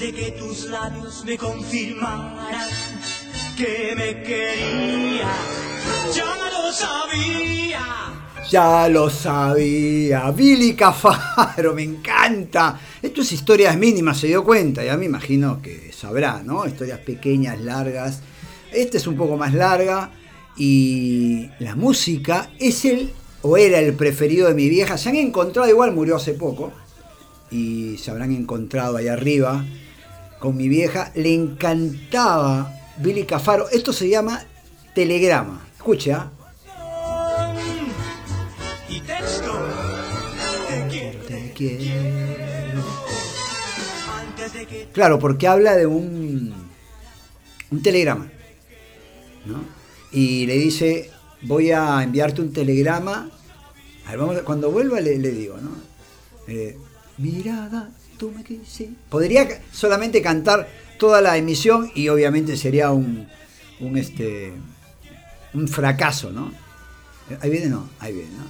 de que tus labios me confirmaran que me quería. Ya lo sabía. Ya lo sabía. Billy Cafaro, me encanta. Esto es historias mínimas, se dio cuenta. Ya me imagino que sabrá, ¿no? Historias pequeñas, largas. Esta es un poco más larga. Y la música es el, o era el preferido de mi vieja. Se han encontrado, igual murió hace poco. Y se habrán encontrado ahí arriba con mi vieja. Le encantaba Billy Cafaro. Esto se llama Telegrama. Escuche, ¿ah? Y texto. Te quiero. Te quiero. Antes de que Claro, porque habla de un, un telegrama. ¿no? Y le dice, voy a enviarte un telegrama. A ver, vamos a- cuando vuelva le, le digo, ¿no? Eh, Mirada, tú me quisiste. Podría solamente cantar toda la emisión y obviamente sería un, un, este, un fracaso, ¿no? Ahí viene, no, ahí viene, ¿no?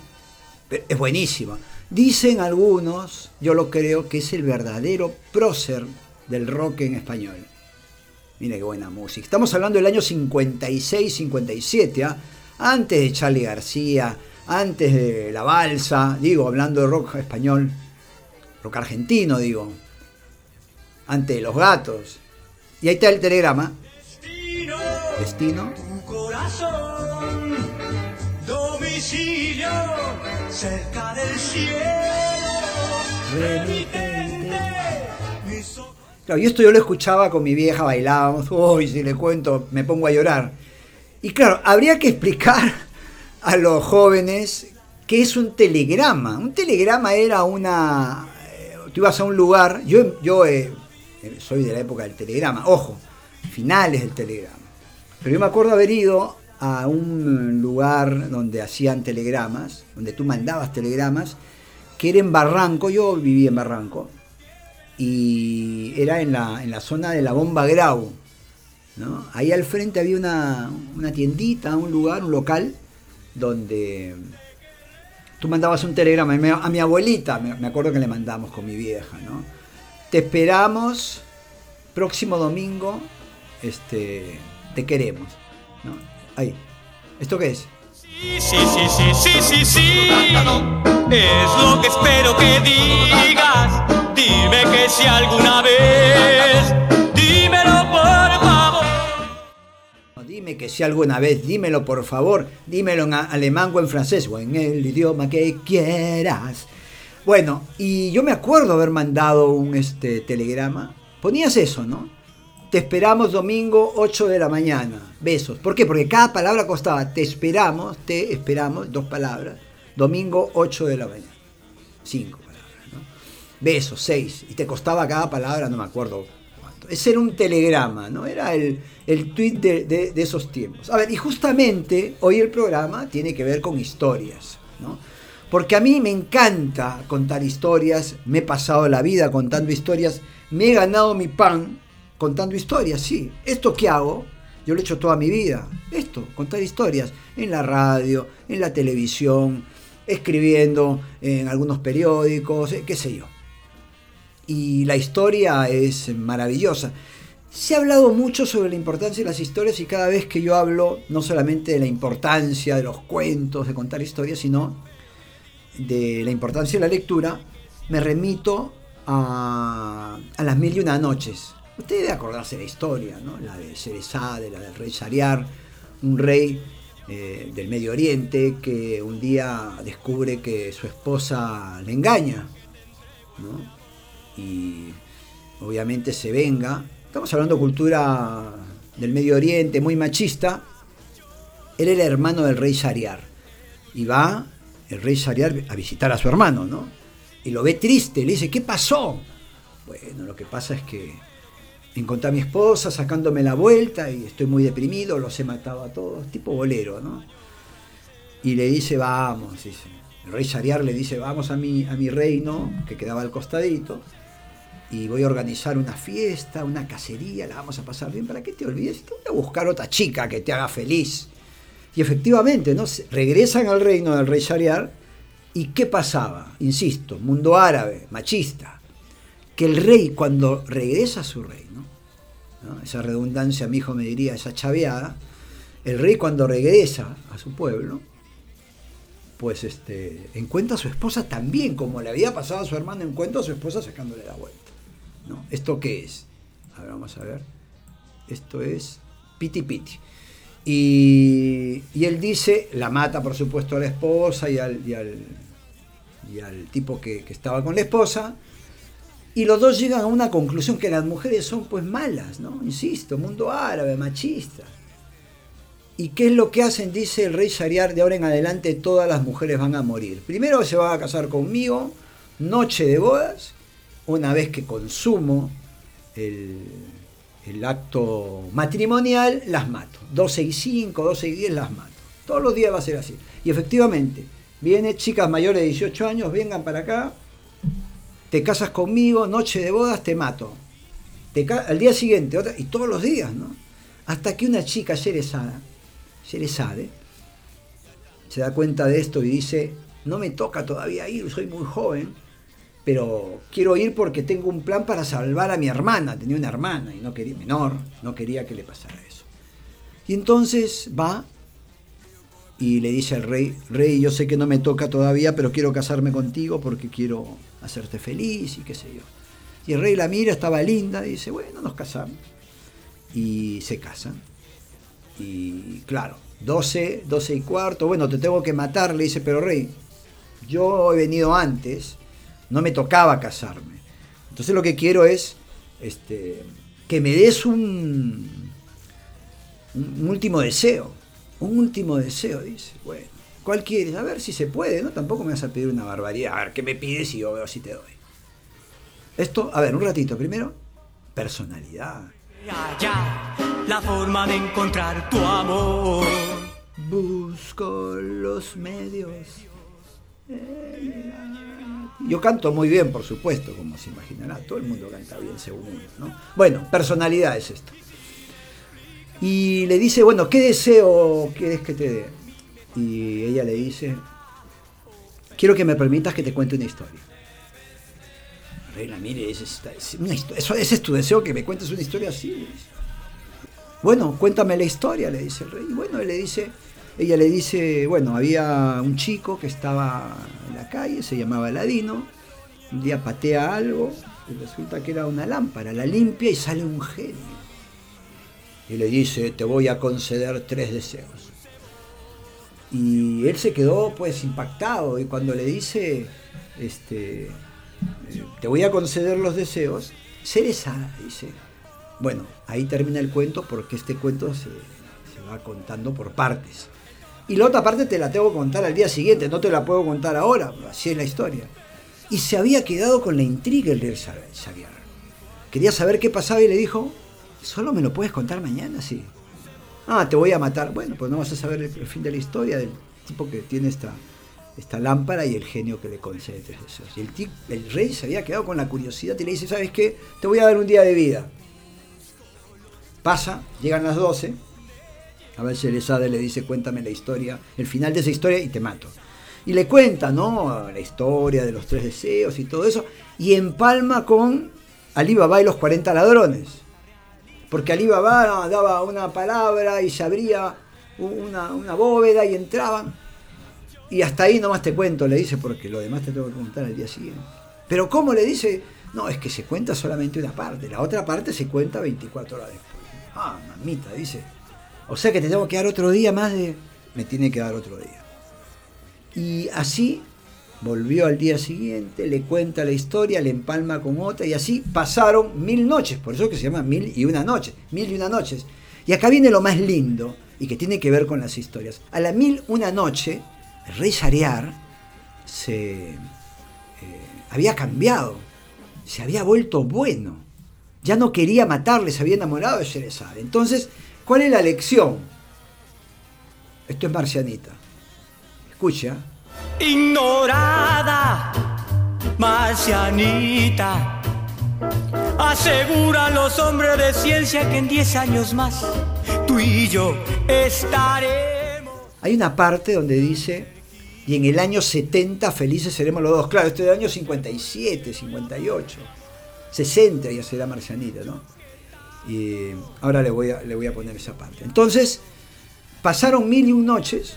Pero es buenísimo. Dicen algunos, yo lo creo, que es el verdadero prócer del rock en español. Mira qué buena música. Estamos hablando del año 56, 57, ¿ah? antes de Charlie García, antes de La Balsa, digo, hablando de rock español, rock argentino, digo, antes de Los Gatos. Y ahí está el telegrama, destino. destino. Tu corazón, domicilio, cerca del cielo. Claro, y esto yo lo escuchaba con mi vieja, bailábamos, uy, si le cuento, me pongo a llorar. Y claro, habría que explicar a los jóvenes qué es un telegrama. Un telegrama era una... Tú ibas a un lugar, yo, yo eh, eh, soy de la época del telegrama, ojo, finales del telegrama. Pero yo me acuerdo haber ido a un lugar donde hacían telegramas, donde tú mandabas telegramas, que era en Barranco, yo viví en Barranco, y era en la, en la zona de la Bomba Grau. ¿no? Ahí al frente había una, una tiendita, un lugar, un local, donde tú mandabas un telegrama a mi, abuelita, me, me acuerdo que le mandamos con mi vieja, ¿no? Te esperamos, próximo domingo, este, te queremos. ¿no? Ahí. ¿Esto qué es? Sí, sí, sí, sí, sí, sí, sí. Es lo que espero que digas. Dime que si alguna vez. Que si alguna vez, dímelo por favor, dímelo en alemán o en francés o en el idioma que quieras. Bueno, y yo me acuerdo haber mandado un este, telegrama. Ponías eso, ¿no? Te esperamos domingo 8 de la mañana. Besos. ¿Por qué? Porque cada palabra costaba te esperamos, te esperamos, dos palabras. Domingo 8 de la mañana. Cinco palabras, ¿no? Besos, seis. Y te costaba cada palabra, no me acuerdo era un telegrama, ¿no? Era el, el tweet de, de- esos tiempos. A ver, y justamente hoy el programa tiene que ver con historias, ¿no? Porque a mí me encanta contar historias, me he pasado la vida contando historias, me he ganado mi pan contando historias, sí. ¿Esto qué hago? Yo lo he hecho toda mi vida. Esto, contar historias en la radio, en la televisión, escribiendo en algunos periódicos, eh, qué sé yo. Y la historia es maravillosa. Se ha hablado mucho sobre la importancia de las historias y cada vez que yo hablo no solamente de la importancia de los cuentos, de contar historias, sino de la importancia de la lectura, me remito a, las mil y una noches. Usted debe acordarse de la historia, ¿no? La de Cerezade, la del rey Shariar, un rey eh, del Medio Oriente que un día descubre que su esposa le engaña, ¿no? Y obviamente se venga. Estamos hablando de cultura del Medio Oriente, muy machista. Él era hermano del rey Shariar. Y va el rey Shariar a visitar a su hermano, ¿no? Y lo ve triste, le dice, ¿qué pasó? Bueno, lo que pasa es que encontré a mi esposa sacándome la vuelta y estoy muy deprimido, los he matado a todos, tipo bolero, ¿no? Y le dice, vamos. El rey Shariar le dice, vamos a mi, a mi reino, que quedaba al costadito, y voy a organizar una fiesta, una cacería, la vamos a pasar bien, ¿para qué te olvides? Te voy a buscar otra chica que te haga feliz. Y efectivamente, ¿no? Regresan al reino del rey Shariar, ¿y qué pasaba? Insisto, mundo árabe, machista. que el rey cuando regresa a su reino, esa redundancia mi hijo me diría, esa chaveada, el rey cuando regresa a su pueblo, pues este, encuentra a su esposa también, como le había pasado a su hermano, encuentra a su esposa sacándole la vuelta. ¿Esto qué es? A ver, vamos a ver. Esto es piti piti. Y, él dice, la mata por supuesto a la esposa y al, y al, tipo que, estaba con la esposa. Y los dos llegan a una conclusión que las mujeres son pues malas, ¿no? Insisto, mundo árabe, machista. ¿Y qué es lo que hacen? Dice el rey Shariar, de ahora en adelante todas las mujeres van a morir. Primero se va a casar conmigo, noche de bodas, una vez que consumo el, acto matrimonial, las mato. 12 y 5, 12 y 10 las mato. Todos los días va a ser así. Y efectivamente, viene chicas mayores de 18 años, vengan para acá, te casas conmigo, noche de bodas, te mato. Te al día siguiente, otra, y todos los días, ¿no? Hasta que una chica yerezada sabe, se da cuenta de esto y dice, no me toca todavía ir, soy muy joven, pero quiero ir porque tengo un plan para salvar a mi hermana, tenía una hermana y no quería, menor, no quería que le pasara eso. Y entonces va y le dice al rey, rey, yo sé que no me toca todavía, pero quiero casarme contigo porque quiero hacerte feliz y qué sé yo. Y el rey la mira, estaba linda, dice, bueno, nos casamos. Y se casan. Y claro, 12, 12 y cuarto, bueno, te tengo que matar, le dice, pero rey, yo he venido antes, no me tocaba casarme. Entonces lo que quiero es este, que me des un, un último deseo. Un último deseo, dice. Bueno, ¿cuál quieres? A ver si se puede, ¿no? Tampoco me vas a pedir una barbaridad. A ver, ¿qué me pides y yo veo si te doy? Esto, a ver, un ratito. Primero, personalidad la forma de encontrar tu amor. Busco los medios. Yo canto muy bien, por supuesto, como se imaginará. Todo el mundo canta bien, según uno. Bueno, personalidad es esto. Y le dice, bueno, ¿qué deseo quieres que te dé? Y ella le dice, quiero que me permitas que te cuente una historia. Reina, mire, ese, es tu deseo, que me cuentes una historia así. Bueno, cuéntame la historia, le dice el rey. Y bueno, le dice, ella le dice, bueno, había un chico que estaba en la calle, se llamaba Ladino, un día patea algo y resulta que era una lámpara, la limpia y sale un genio. Y le dice, te voy a conceder tres deseos. Y él se quedó pues impactado y cuando le dice, este, te voy a conceder los deseos, Cereza dice, bueno, ahí termina el cuento porque este cuento se, va contando por partes. Y la otra parte te la tengo que contar al día siguiente, no te la puedo contar ahora, así es la historia. Y se había quedado con la intriga el Xavier. Quería saber qué pasaba y le dijo, solo me lo puedes contar mañana, sí. Ah, te voy a matar. Bueno, pues no vas a saber el, fin de la historia del tipo que tiene esta, esta lámpara y el genio que le concede tres deseos. Y el, el rey se había quedado con la curiosidad y le dice, ¿sabes qué? Te voy a dar un día de vida. Pasa, llegan las 12. A si Elizade le dice, cuéntame la historia, el final de esa historia y te mato. Y le cuenta, ¿no? La historia de los tres deseos y todo eso. Y empalma con Ali Baba y los 40 ladrones. Porque Ali Baba daba una palabra y se abría una, una bóveda y entraban. Y hasta ahí nomás te cuento, le dice, porque lo demás te tengo que contar al día siguiente. Pero ¿cómo le dice? No, es que se cuenta solamente una parte, la otra parte se cuenta 24 horas después. Ah, mamita, dice. O sea que te tengo que dar otro día más de... Me tiene que dar otro día. Y así volvió al día siguiente, le cuenta la historia, le empalma con otra y así pasaron mil noches, por eso que se llama mil y una noches, mil y una noches. Y acá viene lo más lindo y que tiene que ver con las historias. A la mil una noche, rey Shariar se eh, había cambiado, se había vuelto bueno ya no quería matarle, se había enamorado de Sherezade. Entonces, ¿cuál es la lección? Esto es marcianita. Escucha. Ignorada, marcianita. Aseguran los hombres de ciencia que en 10 años más tú y yo estaremos. Hay una parte donde dice, y en el año 70 felices seremos los dos. Claro, este es el año 57, 58. 60 ya será Marcianita, ¿no? Y ahora le voy a, le voy a poner esa parte. Entonces, pasaron mil y un noches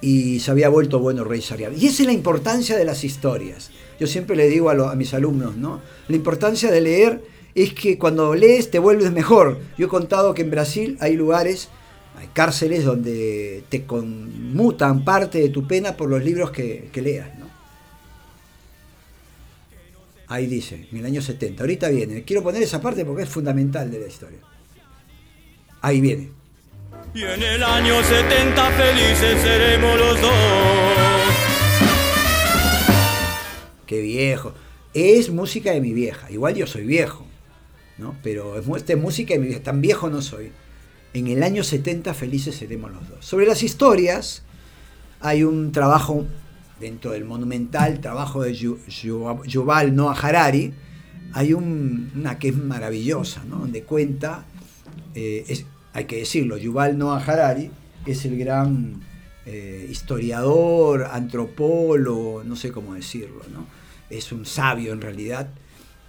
y se había vuelto bueno Rey Sarial. Y esa es la importancia de las historias. Yo siempre le digo a, a, mis alumnos, ¿no? La importancia de leer es que cuando lees te vuelves mejor. Yo he contado que en Brasil hay lugares, hay cárceles donde te conmutan parte de tu pena por los libros que, que leas, ¿no? Ahí dice, en el año 70. Ahorita viene. Quiero poner esa parte porque es fundamental de la historia. Ahí viene. Y en el año 70 felices seremos los dos. Qué viejo. Es música de mi vieja. Igual yo soy viejo, ¿no? Pero esta es música de mi vieja. Tan viejo no soy. En el año 70 felices seremos los dos. Sobre las historias hay un trabajo dentro del monumental trabajo de Yuval Noah Harari. Hay una que es maravillosa, ¿no? Donde cuenta, eh, hay que decirlo, Yuval Noah Harari es el gran eh, historiador, antropólogo, no sé cómo decirlo, ¿no? es un sabio en realidad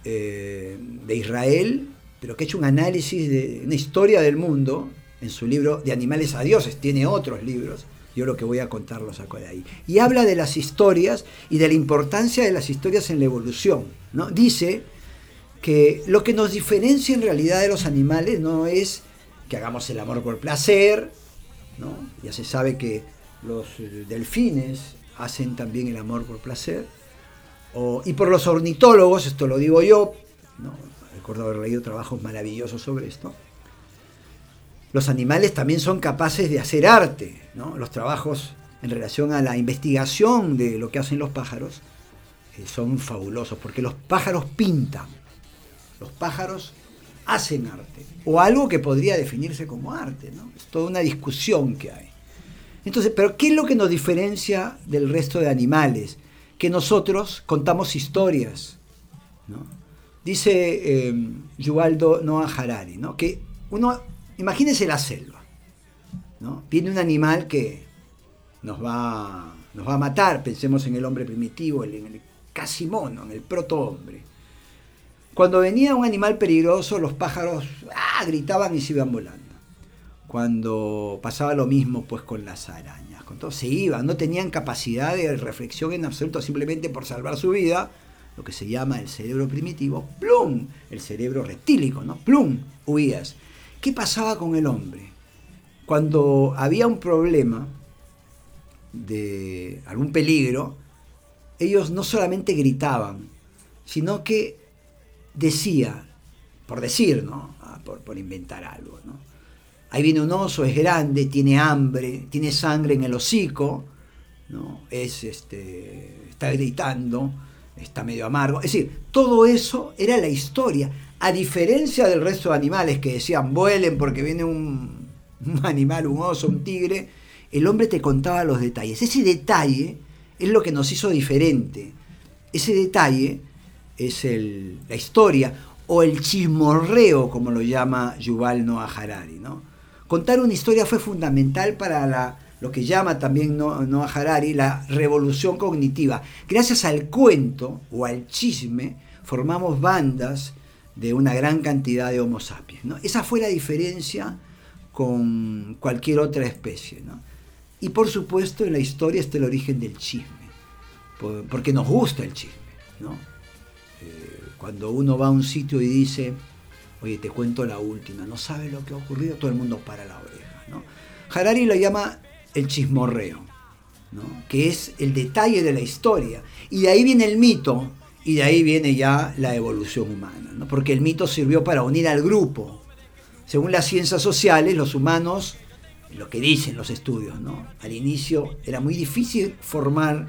eh, de Israel, pero que ha hecho un análisis de una historia del mundo en su libro De animales a dioses, tiene otros libros, yo lo que voy a contar lo saco de ahí. Y habla de las historias y de la importancia de las historias en la evolución. ¿no? Dice que lo que nos diferencia en realidad de los animales no es que hagamos el amor por placer, ¿no? ya se sabe que los delfines hacen también el amor por placer, y por los ornitólogos, esto lo digo yo, ¿no? recuerdo haber leído trabajos maravillosos sobre esto, los animales también son capaces de hacer arte, los trabajos en relación a la investigación de lo que hacen los pájaros eh, son fabulosos, porque los pájaros pintan, los pájaros hacen arte, o algo que podría definirse como arte. Es toda una discusión que hay. Entonces, ¿pero qué es lo que nos diferencia del resto de animales? Que nosotros contamos historias. Dice eh, Yuvaldo Noah Harari, ¿no? Que uno, imagínense la selva, ¿no? Viene un animal que nos va, nos va a matar, pensemos en el hombre primitivo, en el casi mono, en el protohombre cuando venía un animal peligroso, los pájaros ah, gritaban y se iban volando. Cuando pasaba lo mismo pues con las arañas, con todo se iban, no tenían capacidad de reflexión en absoluto, simplemente por salvar su vida, lo que se llama el cerebro primitivo, plum, el cerebro reptílico, ¿no? Plum, huías. ¿Qué pasaba con el hombre? Cuando había un problema de algún peligro, ellos no solamente gritaban, sino que decía, por decir, ¿no? Ah, por, inventar algo, ¿no? Ahí viene un oso, es grande, tiene hambre, tiene sangre en el hocico, ¿no? Es, este, está gritando, está medio amargo. Es decir, todo eso era la historia. A diferencia del resto de animales que decían vuelen porque viene un, animal, un oso, un tigre, el hombre te contaba los detalles. Ese detalle es lo que nos hizo diferente. Ese detalle es el, la historia o el chismorreo, como lo llama Yuval Noah Harari. ¿no? Contar una historia fue fundamental para la, lo que llama también Noah Harari la revolución cognitiva. Gracias al cuento o al chisme formamos bandas de una gran cantidad de Homo sapiens. ¿no? Esa fue la diferencia con cualquier otra especie. ¿no? Y por supuesto en la historia está el origen del chisme, porque nos gusta el chisme. ¿no? Cuando uno va a un sitio y dice, oye, te cuento la última, no sabe lo que ha ocurrido, todo el mundo para la oreja. ¿no? Harari lo llama el chismorreo, ¿no? que es el detalle de la historia. Y de ahí viene el mito, y de ahí viene ya la evolución humana, ¿no? porque el mito sirvió para unir al grupo. Según las ciencias sociales, los humanos, lo que dicen los estudios, ¿no? al inicio era muy difícil formar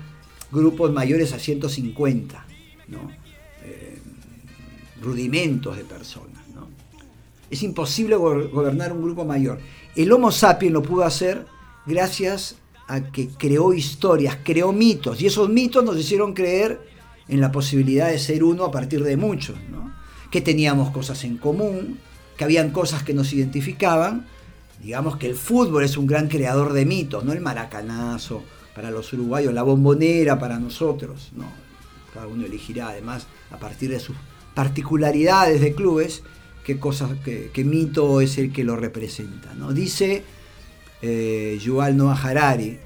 grupos mayores a 150. ¿no? rudimentos de personas. ¿no? Es imposible gobernar un grupo mayor. El Homo sapiens lo pudo hacer gracias a que creó historias, creó mitos, y esos mitos nos hicieron creer en la posibilidad de ser uno a partir de muchos, ¿no? que teníamos cosas en común, que habían cosas que nos identificaban, digamos que el fútbol es un gran creador de mitos, no el maracanazo para los uruguayos, la bombonera para nosotros, ¿no? cada uno elegirá además a partir de sus particularidades de clubes, qué, cosas, qué, mito es el que lo representa. ¿no? Dice eh, Yuval Noah Harari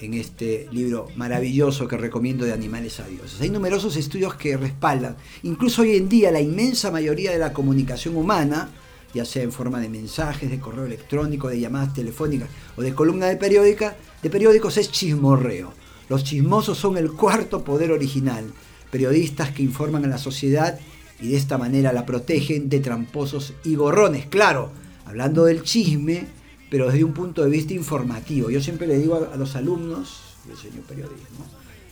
en este libro maravilloso que recomiendo de Animales a Dioses. Hay numerosos estudios que respaldan, incluso hoy en día la inmensa mayoría de la comunicación humana, ya sea en forma de mensajes, de correo electrónico, de llamadas telefónicas o de columna de, periódica, de periódicos, es chismorreo. Los chismosos son el cuarto poder original, periodistas que informan a la sociedad y de esta manera la protegen de tramposos y gorrones. Claro, hablando del chisme, pero desde un punto de vista informativo. Yo siempre le digo a, los alumnos, yo enseño periodismo,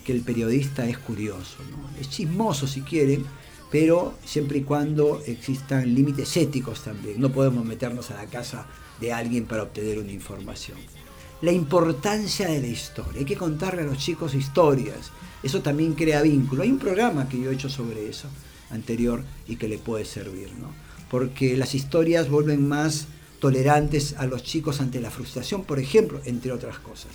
que el periodista es curioso, es chismoso si quieren, pero siempre y cuando existan límites éticos también. No podemos meternos a la casa de alguien para obtener una información. La importancia de la historia. Hay que contarle a los chicos historias. Eso también crea vínculo. Hay un programa que yo he hecho sobre eso anterior y que le puede servir, ¿no? Porque las historias vuelven más tolerantes a los chicos ante la frustración, por ejemplo, entre otras cosas.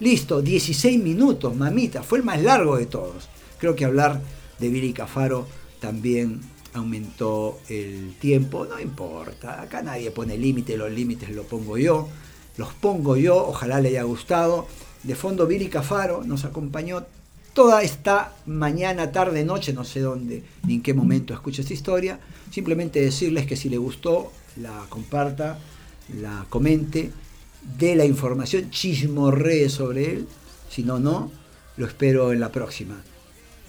Listo, 16 minutos, mamita, fue el más largo de todos. Creo que hablar de Billy Cafaro también aumentó el tiempo, no importa, acá nadie pone límite, los límites los pongo yo, los pongo yo, ojalá le haya gustado. De fondo Billy Cafaro nos acompañó toda esta mañana, tarde, noche, no sé dónde ni en qué momento escucha esta historia. Simplemente decirles que si le gustó, la comparta, la comente, dé la información, chismorree sobre él. Si no, no, lo espero en la próxima.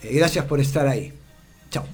Eh, gracias por estar ahí. Chao.